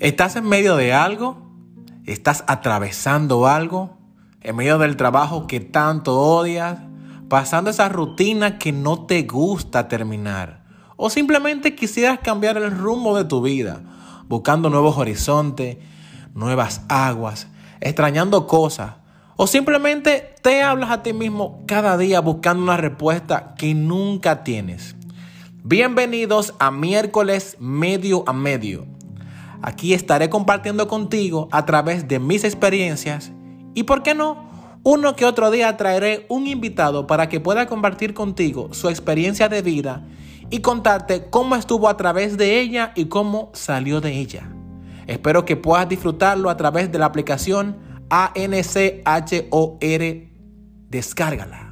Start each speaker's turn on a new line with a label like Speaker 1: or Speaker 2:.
Speaker 1: ¿Estás en medio de algo? ¿Estás atravesando algo? ¿En medio del trabajo que tanto odias? ¿Pasando esa rutina que no te gusta terminar? ¿O simplemente quisieras cambiar el rumbo de tu vida? Buscando nuevos horizontes, nuevas aguas, extrañando cosas. O simplemente te hablas a ti mismo cada día buscando una respuesta que nunca tienes. Bienvenidos a miércoles medio a medio Aquí estaré compartiendo contigo a través de mis experiencias y, ¿por qué no? Uno que otro día traeré un invitado para que pueda compartir contigo su experiencia de vida y contarte cómo estuvo a través de ella y cómo salió de ella. Espero que puedas disfrutarlo a través de la aplicación ANCHOR. Descárgala.